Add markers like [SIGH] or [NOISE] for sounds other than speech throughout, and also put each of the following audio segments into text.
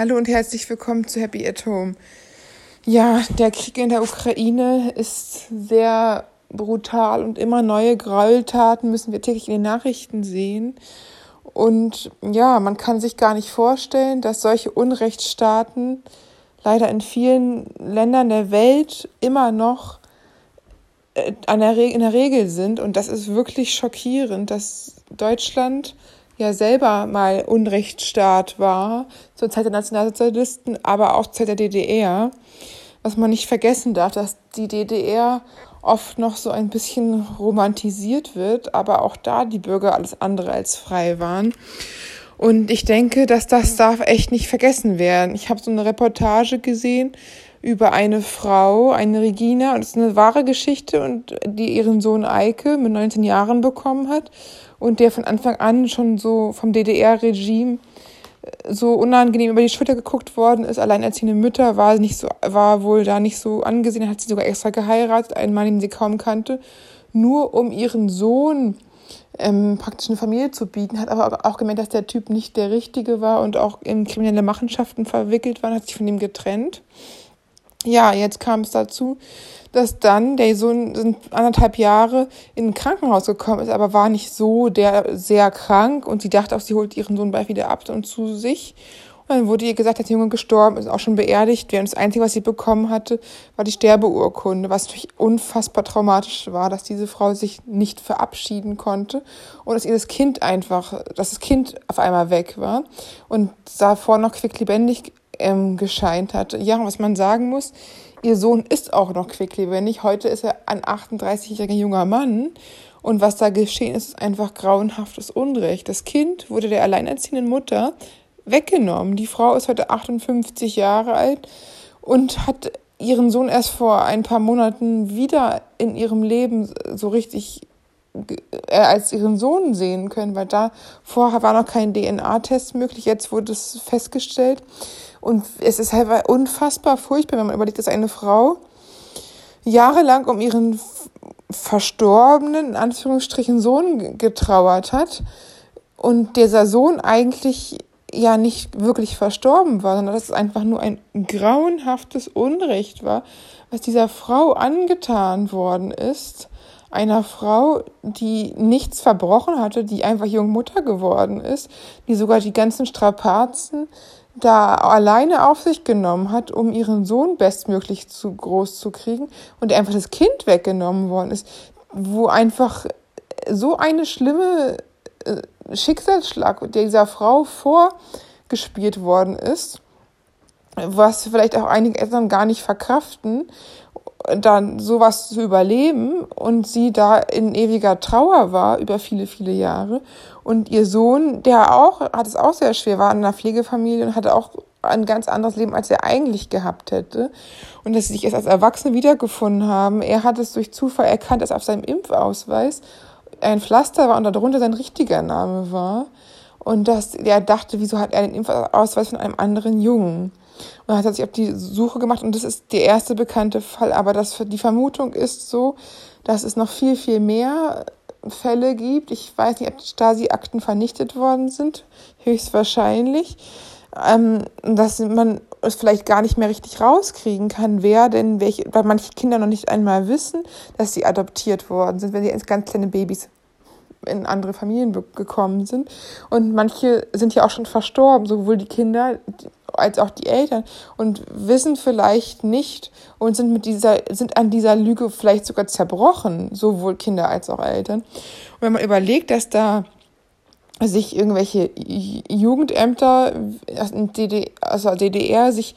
Hallo und herzlich willkommen zu Happy at Home. Ja, der Krieg in der Ukraine ist sehr brutal und immer neue Gräueltaten müssen wir täglich in den Nachrichten sehen. Und ja, man kann sich gar nicht vorstellen, dass solche Unrechtsstaaten leider in vielen Ländern der Welt immer noch äh, in der Regel sind. Und das ist wirklich schockierend, dass Deutschland ja selber mal Unrechtsstaat war, zur Zeit der Nationalsozialisten, aber auch zur Zeit der DDR. Was man nicht vergessen darf, dass die DDR oft noch so ein bisschen romantisiert wird, aber auch da die Bürger alles andere als frei waren. Und ich denke, dass das darf echt nicht vergessen werden. Ich habe so eine Reportage gesehen über eine Frau, eine Regina, und es ist eine wahre Geschichte, und die ihren Sohn Eike mit 19 Jahren bekommen hat und der von Anfang an schon so vom DDR-Regime äh, so unangenehm über die Schulter geguckt worden ist. Alleinerziehende Mütter war nicht so, war wohl da nicht so angesehen, hat sie sogar extra geheiratet, einen Mann, den sie kaum kannte, nur um ihren Sohn ähm, praktisch eine Familie zu bieten, hat aber auch gemerkt, dass der Typ nicht der Richtige war und auch in kriminelle Machenschaften verwickelt war, hat sich von ihm getrennt. Ja, jetzt kam es dazu, dass dann der Sohn sind anderthalb Jahre in ein Krankenhaus gekommen ist, aber war nicht so der sehr krank und sie dachte auch, sie holt ihren Sohn bald wieder ab und zu sich. Und dann wurde ihr gesagt, der Junge gestorben ist, auch schon beerdigt wäre. Und das Einzige, was sie bekommen hatte, war die Sterbeurkunde, was natürlich unfassbar traumatisch war, dass diese Frau sich nicht verabschieden konnte und dass ihr das Kind einfach, dass das Kind auf einmal weg war und davor noch quicklebendig ähm, gescheint hat. Ja, was man sagen muss, ihr Sohn ist auch noch quicklebendig. Heute ist er ein 38-jähriger junger Mann. Und was da geschehen ist, ist einfach grauenhaftes Unrecht. Das Kind wurde der alleinerziehenden Mutter weggenommen. Die Frau ist heute 58 Jahre alt und hat ihren Sohn erst vor ein paar Monaten wieder in ihrem Leben so richtig äh, als ihren Sohn sehen können, weil da vorher war noch kein DNA-Test möglich, jetzt wurde es festgestellt. Und es ist halt unfassbar furchtbar, wenn man überlegt, dass eine Frau jahrelang um ihren verstorbenen, in Anführungsstrichen, Sohn getrauert hat und dieser Sohn eigentlich ja nicht wirklich verstorben war, sondern dass es einfach nur ein grauenhaftes Unrecht war, was dieser Frau angetan worden ist. Einer Frau, die nichts verbrochen hatte, die einfach Jungmutter geworden ist, die sogar die ganzen Strapazen da alleine auf sich genommen hat, um ihren Sohn bestmöglich zu groß zu kriegen und einfach das Kind weggenommen worden ist, wo einfach so eine schlimme äh, Schicksalsschlag dieser Frau vorgespielt worden ist, was vielleicht auch einige Eltern gar nicht verkraften, dann sowas zu überleben und sie da in ewiger Trauer war über viele, viele Jahre. Und ihr Sohn, der auch, hat es auch sehr schwer, war in einer Pflegefamilie und hatte auch ein ganz anderes Leben, als er eigentlich gehabt hätte. Und dass sie sich erst als Erwachsene wiedergefunden haben. Er hat es durch Zufall erkannt, dass auf seinem Impfausweis ein Pflaster war und darunter sein richtiger Name war. Und dass er dachte, wieso hat er den Impfausweis von einem anderen Jungen? Und hat sich auf die Suche gemacht und das ist der erste bekannte Fall. Aber das, die Vermutung ist so, dass es noch viel, viel mehr Fälle gibt. Ich weiß nicht, ob die Stasi-Akten vernichtet worden sind. Höchstwahrscheinlich. Ähm, dass man es vielleicht gar nicht mehr richtig rauskriegen kann, wer denn welche, weil manche Kinder noch nicht einmal wissen, dass sie adoptiert worden sind, wenn sie als ganz kleine Babys in andere Familien gekommen sind. Und manche sind ja auch schon verstorben, sowohl die Kinder als auch die Eltern und wissen vielleicht nicht und sind mit dieser, sind an dieser Lüge vielleicht sogar zerbrochen, sowohl Kinder als auch Eltern. Und wenn man überlegt, dass da sich irgendwelche Jugendämter aus der DDR sich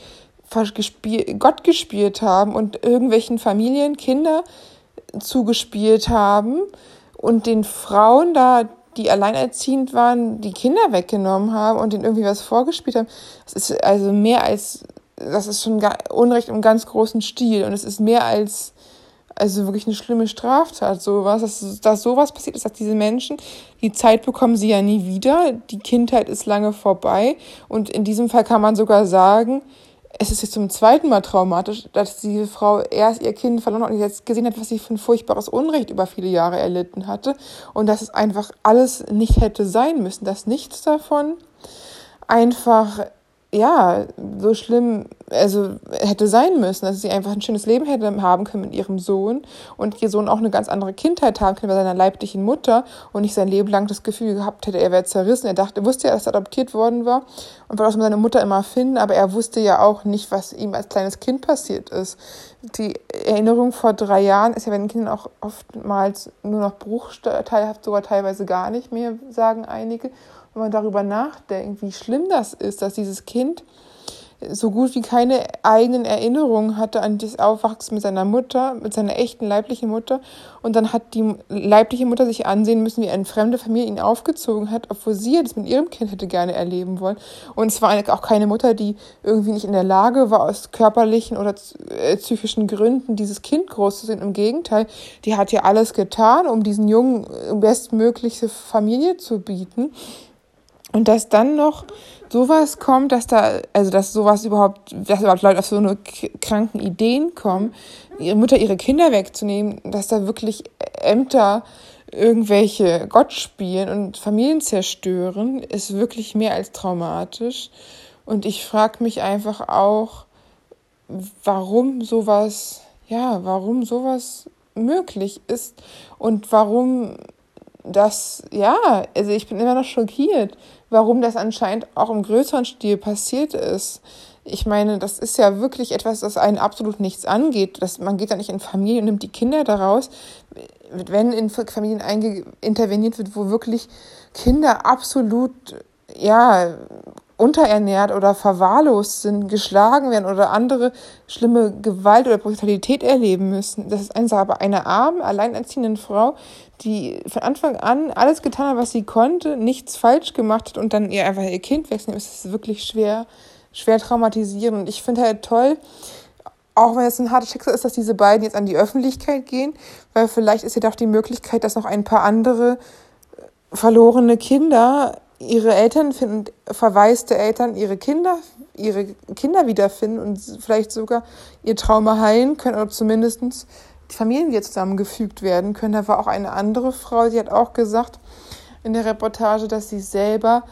Gott gespielt haben und irgendwelchen Familien Kinder zugespielt haben und den Frauen da, die alleinerziehend waren, die Kinder weggenommen haben und denen irgendwie was vorgespielt haben. Das ist also mehr als, das ist schon Unrecht im ganz großen Stil und es ist mehr als also wirklich eine schlimme Straftat, sowas, dass, dass sowas passiert ist, dass diese Menschen, die Zeit bekommen sie ja nie wieder, die Kindheit ist lange vorbei und in diesem Fall kann man sogar sagen, es ist jetzt zum zweiten Mal traumatisch, dass diese Frau erst ihr Kind verloren hat und jetzt gesehen hat, was sie für ein furchtbares Unrecht über viele Jahre erlitten hatte und dass es einfach alles nicht hätte sein müssen, dass nichts davon einfach ja, so schlimm, also hätte sein müssen, dass sie einfach ein schönes Leben hätte haben können mit ihrem Sohn und ihr Sohn auch eine ganz andere Kindheit haben können bei seiner leiblichen Mutter und nicht sein Leben lang das Gefühl gehabt hätte, er wäre zerrissen. Er dachte, er wusste ja, dass er adoptiert worden war und wollte auch seine Mutter immer finden, aber er wusste ja auch nicht, was ihm als kleines Kind passiert ist. Die Erinnerung vor drei Jahren ist ja bei den Kindern auch oftmals nur noch bruchteilhaft, sogar teilweise gar nicht mehr, sagen einige wenn man darüber nachdenkt, wie schlimm das ist, dass dieses Kind so gut wie keine eigenen Erinnerungen hatte an das Aufwachsen mit seiner Mutter, mit seiner echten leiblichen Mutter. Und dann hat die leibliche Mutter sich ansehen müssen, wie eine fremde Familie ihn aufgezogen hat, obwohl sie das mit ihrem Kind hätte gerne erleben wollen. Und es war auch keine Mutter, die irgendwie nicht in der Lage war, aus körperlichen oder äh, psychischen Gründen dieses Kind groß zu sehen. Im Gegenteil, die hat ja alles getan, um diesen Jungen äh, bestmögliche Familie zu bieten. Und dass dann noch sowas kommt, dass da, also dass sowas überhaupt, dass überhaupt Leute auf so eine kranken Ideen kommen, ihre Mutter ihre Kinder wegzunehmen, dass da wirklich Ämter irgendwelche Gott spielen und Familien zerstören, ist wirklich mehr als traumatisch. Und ich frage mich einfach auch, warum sowas, ja, warum sowas möglich ist und warum das, ja, also ich bin immer noch schockiert, warum das anscheinend auch im größeren Stil passiert ist. Ich meine, das ist ja wirklich etwas, das einen absolut nichts angeht. Das, man geht da nicht in Familien und nimmt die Kinder daraus. Wenn in Familien interveniert wird, wo wirklich Kinder absolut, ja, unterernährt oder verwahrlost sind, geschlagen werden oder andere schlimme Gewalt oder Brutalität erleben müssen. Das ist einfach aber eine arme, alleinerziehende Frau, die von Anfang an alles getan hat, was sie konnte, nichts falsch gemacht hat und dann ihr einfach ihr Kind wegnehmen. Ist wirklich schwer, schwer traumatisierend. Und ich finde halt toll, auch wenn es ein hartes Schicksal ist, dass diese beiden jetzt an die Öffentlichkeit gehen, weil vielleicht ist ja doch die Möglichkeit, dass noch ein paar andere verlorene Kinder ihre Eltern finden, verwaiste Eltern ihre Kinder, ihre Kinder wiederfinden und vielleicht sogar ihr Trauma heilen können oder zumindest die Familien wieder zusammengefügt werden können. Da war auch eine andere Frau, die hat auch gesagt in der Reportage, dass sie selber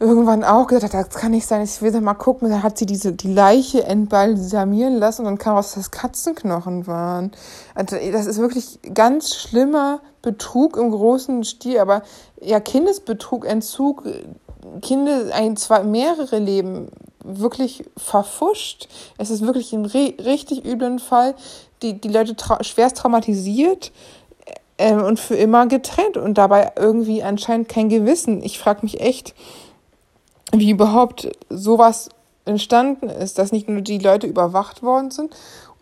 irgendwann auch gesagt hat, das kann nicht sein, ich will da mal gucken. Da hat sie diese, die Leiche entbalsamieren lassen und dann kam raus, dass das Katzenknochen waren. Also das ist wirklich ganz schlimmer Betrug im großen Stil, aber ja, Kindesbetrug, Entzug, Kinder, ein, zwei, mehrere Leben wirklich verfuscht. Es ist wirklich ein richtig üblen Fall, die, die Leute trau schwerst traumatisiert äh, und für immer getrennt und dabei irgendwie anscheinend kein Gewissen. Ich frage mich echt, wie überhaupt sowas entstanden ist, dass nicht nur die Leute überwacht worden sind,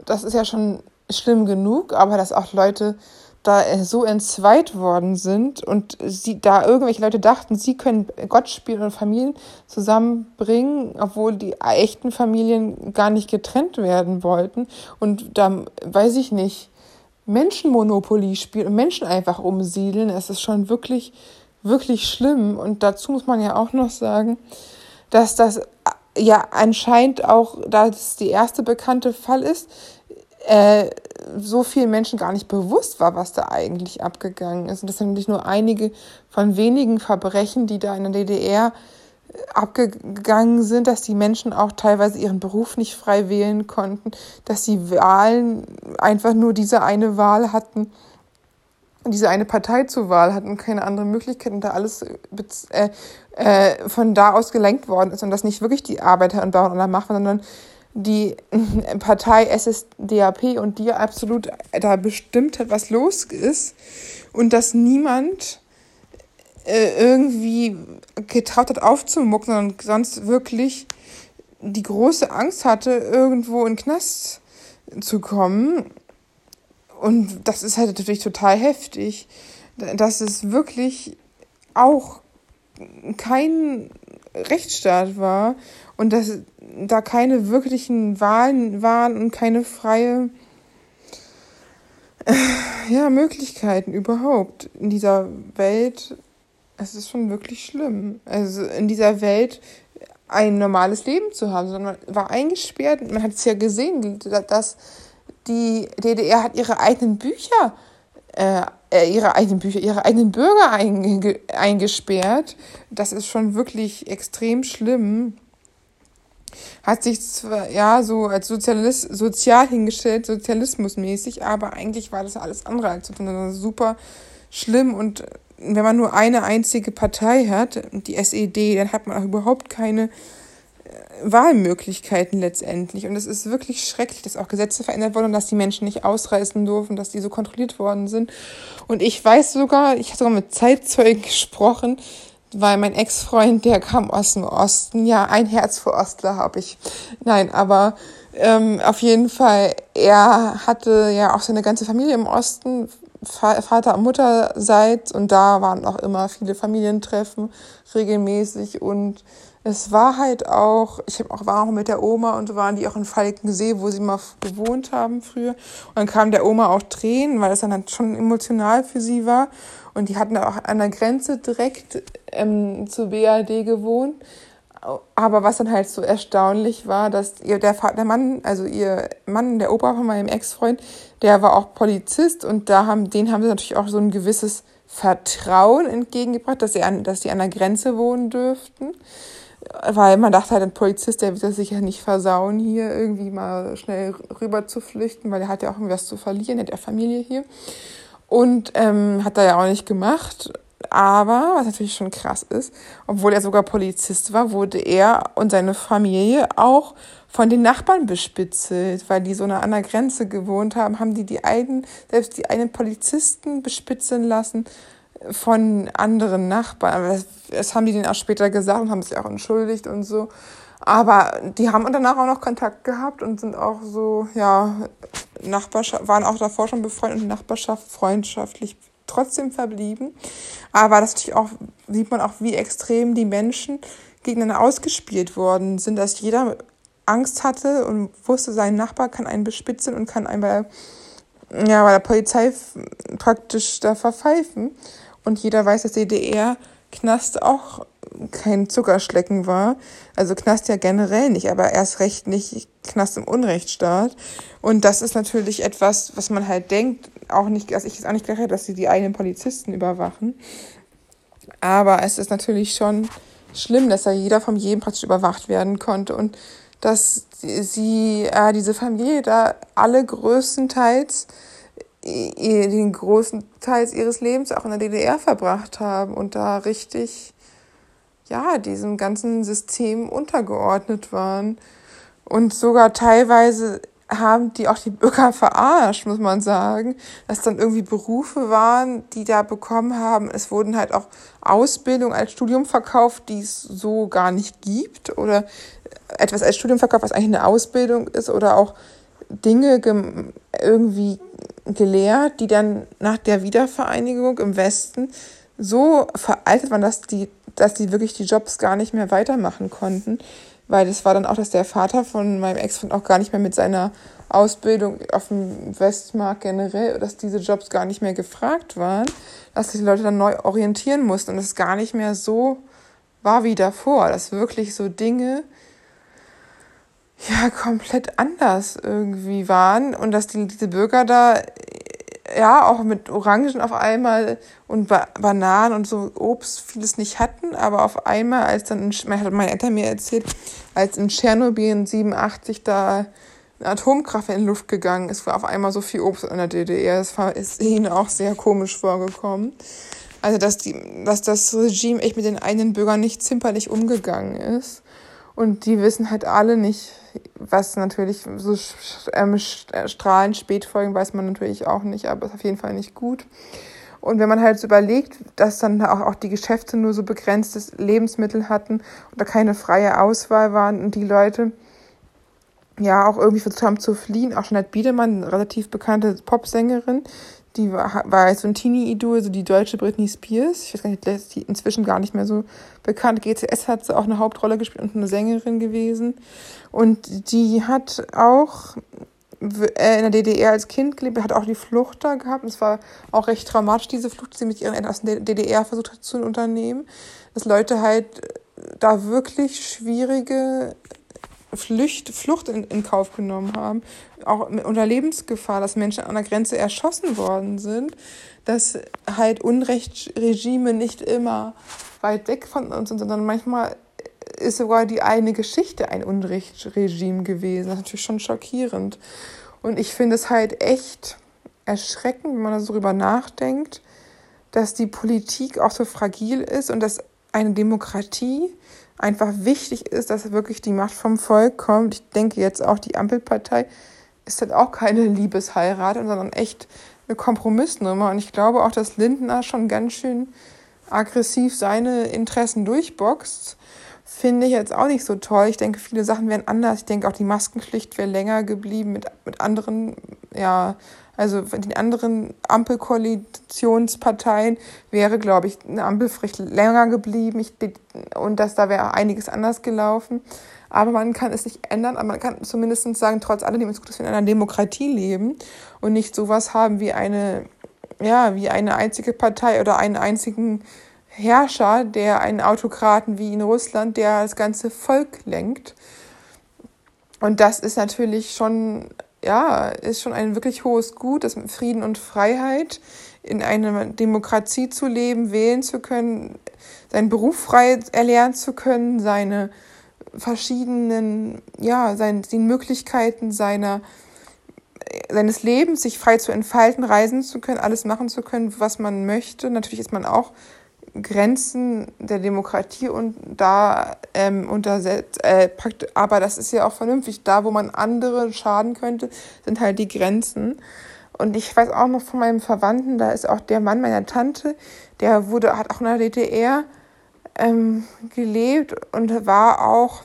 das ist ja schon schlimm genug, aber dass auch Leute da so entzweit worden sind und sie da irgendwelche Leute dachten, sie können Gott spielen und Familien zusammenbringen, obwohl die echten Familien gar nicht getrennt werden wollten. Und da weiß ich nicht Menschenmonopoly spielen und Menschen einfach umsiedeln, es ist schon wirklich wirklich schlimm. Und dazu muss man ja auch noch sagen, dass das ja anscheinend auch, da es die erste bekannte Fall ist, äh, so vielen Menschen gar nicht bewusst war, was da eigentlich abgegangen ist. Und das sind nicht nur einige von wenigen Verbrechen, die da in der DDR abgegangen sind, dass die Menschen auch teilweise ihren Beruf nicht frei wählen konnten, dass die Wahlen einfach nur diese eine Wahl hatten diese eine Partei zur Wahl hatten keine andere Möglichkeit und da alles äh, äh, von da aus gelenkt worden ist und das nicht wirklich die Arbeiter und Bauern oder machen, sondern die [LAUGHS] Partei SSDAP und die absolut da bestimmt hat, was los ist und dass niemand äh, irgendwie getraut hat aufzumucken, sondern sonst wirklich die große Angst hatte, irgendwo in den Knast zu kommen und das ist halt natürlich total heftig, dass es wirklich auch kein Rechtsstaat war und dass da keine wirklichen Wahlen waren und keine freie ja, Möglichkeiten überhaupt in dieser Welt. Es ist schon wirklich schlimm. Also in dieser Welt ein normales Leben zu haben, sondern man war eingesperrt. Man hat es ja gesehen, dass die DDR hat ihre eigenen Bücher, äh, äh, ihre eigenen Bücher, ihre eigenen Bürger einge eingesperrt. Das ist schon wirklich extrem schlimm. hat sich zwar ja so als Sozialist, sozial hingestellt, sozialismusmäßig, aber eigentlich war das alles andere als super schlimm und wenn man nur eine einzige Partei hat, die SED, dann hat man auch überhaupt keine Wahlmöglichkeiten letztendlich. Und es ist wirklich schrecklich, dass auch Gesetze verändert wurden dass die Menschen nicht ausreisen durften, dass die so kontrolliert worden sind. Und ich weiß sogar, ich habe sogar mit Zeitzeugen [LAUGHS] gesprochen, weil mein Ex-Freund, der kam aus dem Osten. Ja, ein Herz für Ostler habe ich. Nein, aber ähm, auf jeden Fall, er hatte ja auch seine ganze Familie im Osten, Vater und Mutterseits und da waren auch immer viele Familientreffen regelmäßig und es war halt auch, ich auch, war auch mit der Oma und so waren die auch in Falkensee, wo sie mal gewohnt haben früher. Und dann kam der Oma auch Tränen, weil das dann halt schon emotional für sie war. Und die hatten auch an der Grenze direkt ähm, zur BAD gewohnt. Aber was dann halt so erstaunlich war, dass ihr der, der Mann, also ihr Mann, der Opa von meinem Ex-Freund, der war auch Polizist und da haben, den haben sie natürlich auch so ein gewisses Vertrauen entgegengebracht, dass sie an, dass sie an der Grenze wohnen dürften. Weil man dachte halt, ein Polizist, der wird das sicher nicht versauen, hier irgendwie mal schnell rüber zu flüchten, weil er hat ja auch irgendwas zu verlieren, er hat ja Familie hier. Und ähm, hat er ja auch nicht gemacht. Aber, was natürlich schon krass ist, obwohl er sogar Polizist war, wurde er und seine Familie auch von den Nachbarn bespitzelt, weil die so nah an der Grenze gewohnt haben, haben die die einen, selbst die einen Polizisten bespitzeln lassen von anderen Nachbarn. Das, das haben die denen auch später gesagt und haben sich auch entschuldigt und so. Aber die haben danach auch noch Kontakt gehabt und sind auch so, ja, Nachbarschaft, waren auch davor schon befreundet und Nachbarschaft freundschaftlich trotzdem verblieben. Aber das natürlich auch, sieht man auch, wie extrem die Menschen gegeneinander ausgespielt worden sind, dass jeder Angst hatte und wusste, sein Nachbar kann einen bespitzeln und kann einen bei ja, bei der Polizei praktisch da verpfeifen. Und jeder weiß, dass DDR Knast auch kein Zuckerschlecken war. Also Knast ja generell nicht, aber erst recht nicht Knast im Unrechtsstaat. Und das ist natürlich etwas, was man halt denkt, auch nicht, also ich es auch nicht gedacht dass sie die eigenen Polizisten überwachen. Aber es ist natürlich schon schlimm, dass da jeder von jedem praktisch überwacht werden konnte und dass sie, äh, diese Familie da alle größtenteils den großen Teil ihres Lebens auch in der DDR verbracht haben und da richtig ja, diesem ganzen System untergeordnet waren. Und sogar teilweise haben die auch die Bürger [LAUGHS] verarscht, muss man sagen, dass dann irgendwie Berufe waren, die da bekommen haben. Es wurden halt auch Ausbildung als Studium verkauft, die es so gar nicht gibt. Oder etwas als Studium verkauft, was eigentlich eine Ausbildung ist. Oder auch Dinge irgendwie gelehrt, die dann nach der Wiedervereinigung im Westen so veraltet waren, dass die dass die wirklich die Jobs gar nicht mehr weitermachen konnten. Weil das war dann auch, dass der Vater von meinem Ex-Freund auch gar nicht mehr mit seiner Ausbildung auf dem Westmarkt generell, dass diese Jobs gar nicht mehr gefragt waren, dass sich die Leute dann neu orientieren mussten und es gar nicht mehr so war wie davor, dass wirklich so Dinge ja komplett anders irgendwie waren und dass die, diese Bürger da ja, auch mit Orangen auf einmal und ba Bananen und so Obst vieles nicht hatten, aber auf einmal, als dann, in, hat meine Eltern mir erzählt, als in Tschernobyl in 87 da eine Atomkraft in Luft gegangen ist, war auf einmal so viel Obst in der DDR. Das war, ist ihnen auch sehr komisch vorgekommen. Also, dass, die, dass das Regime echt mit den eigenen Bürgern nicht zimperlich umgegangen ist. Und die wissen halt alle nicht, was natürlich so ähm, äh, strahlend Spätfolgen weiß man natürlich auch nicht, aber ist auf jeden Fall nicht gut. Und wenn man halt so überlegt, dass dann auch, auch die Geschäfte nur so begrenztes Lebensmittel hatten da keine freie Auswahl waren und die Leute ja auch irgendwie versucht haben zu fliehen, auch Jeanette Biedermann, eine relativ bekannte Popsängerin, die war, war so ein Teenie-Idol, so die deutsche Britney Spears. Ich weiß gar nicht, ist die inzwischen gar nicht mehr so bekannt. GCS hat sie auch eine Hauptrolle gespielt und eine Sängerin gewesen. Und die hat auch äh, in der DDR als Kind gelebt, hat auch die Flucht da gehabt. Und es war auch recht traumatisch, diese Flucht, die sie mit ihren Eltern aus der DDR versucht hat zu unternehmen. Dass Leute halt da wirklich schwierige Flücht, Flucht in, in Kauf genommen haben, auch unter Lebensgefahr, dass Menschen an der Grenze erschossen worden sind, dass halt Unrechtsregime nicht immer weit weg von uns sind, sondern manchmal ist sogar die eine Geschichte ein Unrechtsregime gewesen. Das ist natürlich schon schockierend. Und ich finde es halt echt erschreckend, wenn man darüber nachdenkt, dass die Politik auch so fragil ist und dass eine Demokratie einfach wichtig ist, dass wirklich die Macht vom Volk kommt. Ich denke jetzt auch, die Ampelpartei ist halt auch keine Liebesheirat, sondern echt eine Kompromissnummer. Und ich glaube auch, dass Lindner schon ganz schön aggressiv seine Interessen durchboxt. Finde ich jetzt auch nicht so toll. Ich denke, viele Sachen wären anders. Ich denke auch, die Maskenpflicht wäre länger geblieben mit, mit anderen, ja, also den anderen Ampelkoalitionsparteien wäre, glaube ich, eine Ampelpflicht länger geblieben. Ich, und dass da wäre einiges anders gelaufen. Aber man kann es nicht ändern, aber man kann zumindest sagen, trotz alledem ist es gut, dass wir in einer Demokratie leben und nicht sowas haben wie eine, ja, wie eine einzige Partei oder einen einzigen Herrscher, der einen Autokraten wie in Russland, der das ganze Volk lenkt. Und das ist natürlich schon, ja, ist schon ein wirklich hohes Gut, das mit Frieden und Freiheit in einer Demokratie zu leben, wählen zu können, seinen Beruf frei erlernen zu können, seine verschiedenen, ja, seinen, den Möglichkeiten seiner, seines Lebens, sich frei zu entfalten, reisen zu können, alles machen zu können, was man möchte. Natürlich ist man auch Grenzen der Demokratie und da ähm, untersetzt, äh, aber das ist ja auch vernünftig. Da, wo man andere schaden könnte, sind halt die Grenzen. Und ich weiß auch noch von meinem Verwandten, da ist auch der Mann meiner Tante, der wurde, hat auch in der DDR ähm, gelebt und war auch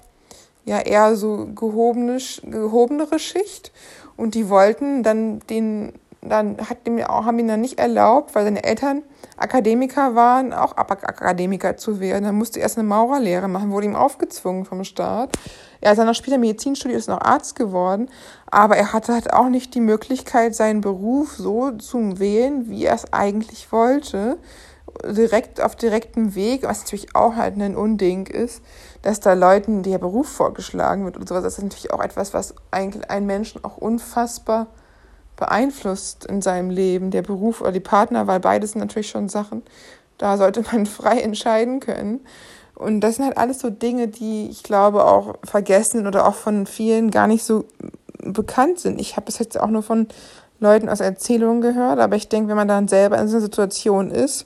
ja eher so gehobene, gehobenere Schicht. Und die wollten dann den, dann hat auch, haben ihn dann nicht erlaubt, weil seine Eltern Akademiker waren, auch Akademiker zu werden. Dann musste er erst eine Maurerlehre machen, wurde ihm aufgezwungen vom Staat. Er ist dann noch später Medizinstudium, ist noch Arzt geworden, aber er hatte halt auch nicht die Möglichkeit, seinen Beruf so zu wählen, wie er es eigentlich wollte direkt auf direktem Weg, was natürlich auch halt ein Unding ist, dass da Leuten der Beruf vorgeschlagen wird und sowas. Das ist natürlich auch etwas, was eigentlich einen Menschen auch unfassbar beeinflusst in seinem Leben, der Beruf oder die Partnerwahl, beides sind natürlich schon Sachen, da sollte [LAUGHS] man frei entscheiden können. Und das sind halt alles so Dinge, die ich glaube auch vergessen oder auch von vielen gar nicht so bekannt sind. Ich habe es jetzt auch nur von Leuten aus Erzählungen gehört, aber ich denke, wenn man dann selber in so einer Situation ist,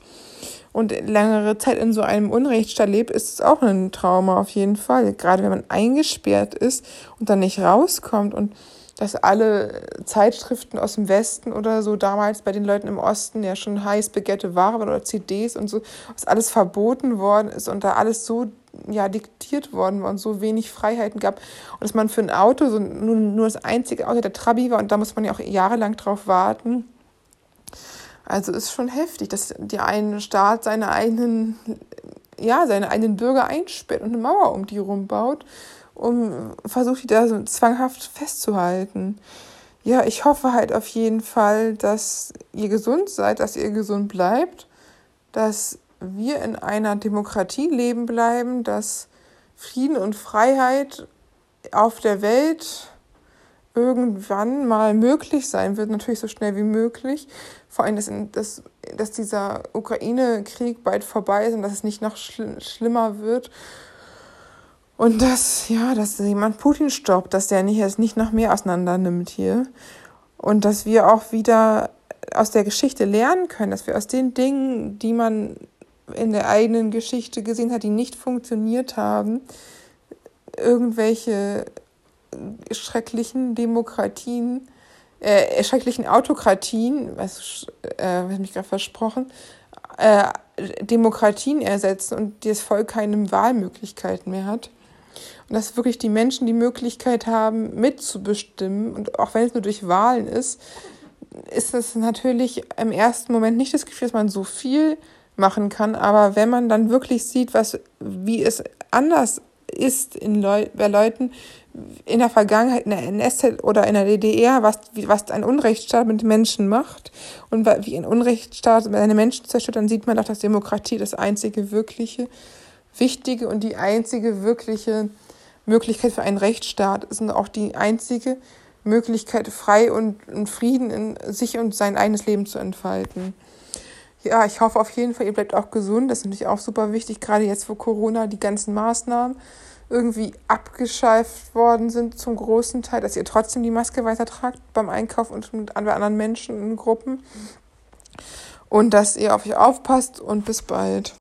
und längere Zeit in so einem Unrechtsstaat lebt, ist es auch ein Trauma auf jeden Fall. Gerade wenn man eingesperrt ist und dann nicht rauskommt und dass alle Zeitschriften aus dem Westen oder so damals bei den Leuten im Osten ja schon heiß begette Ware waren oder CDs und so, dass alles verboten worden ist und da alles so ja diktiert worden war und so wenig Freiheiten gab und dass man für ein Auto so nur, nur das einzige Auto der Trabi war und da muss man ja auch jahrelang drauf warten. Also ist schon heftig, dass der eine Staat seine eigenen, ja, seine eigenen Bürger einsperrt und eine Mauer um die rumbaut, um versucht, die da so zwanghaft festzuhalten. Ja, ich hoffe halt auf jeden Fall, dass ihr gesund seid, dass ihr gesund bleibt, dass wir in einer Demokratie leben bleiben, dass Frieden und Freiheit auf der Welt irgendwann mal möglich sein wird, natürlich so schnell wie möglich. Vor allem, dass, dass, dass dieser Ukraine-Krieg bald vorbei ist und dass es nicht noch schl schlimmer wird. Und dass, ja, dass jemand Putin stoppt, dass der nicht, es nicht noch mehr auseinander nimmt hier. Und dass wir auch wieder aus der Geschichte lernen können, dass wir aus den Dingen, die man in der eigenen Geschichte gesehen hat, die nicht funktioniert haben, irgendwelche schrecklichen Demokratien, äh, schrecklichen Autokratien, was, äh, was mich gerade versprochen, äh, Demokratien ersetzen und das Volk keine Wahlmöglichkeiten mehr hat. Und dass wirklich die Menschen die Möglichkeit haben, mitzubestimmen. Und auch wenn es nur durch Wahlen ist, ist das natürlich im ersten Moment nicht das Gefühl, dass man so viel machen kann. Aber wenn man dann wirklich sieht, was, wie es anders ist in Leu bei Leuten in der Vergangenheit, in der NS oder in der DDR, was, was ein Unrechtsstaat mit Menschen macht und wie ein Unrechtsstaat seine Menschen zerstört, dann sieht man doch, dass Demokratie das einzige wirkliche, wichtige und die einzige wirkliche Möglichkeit für einen Rechtsstaat ist und auch die einzige Möglichkeit, frei und in Frieden in sich und sein eigenes Leben zu entfalten. Ja, ich hoffe auf jeden Fall, ihr bleibt auch gesund. Das ist natürlich auch super wichtig, gerade jetzt vor Corona, die ganzen Maßnahmen irgendwie abgeschleift worden sind zum großen Teil, dass ihr trotzdem die Maske weiter tragt beim Einkauf und mit anderen Menschen in Gruppen. Und dass ihr auf euch aufpasst und bis bald.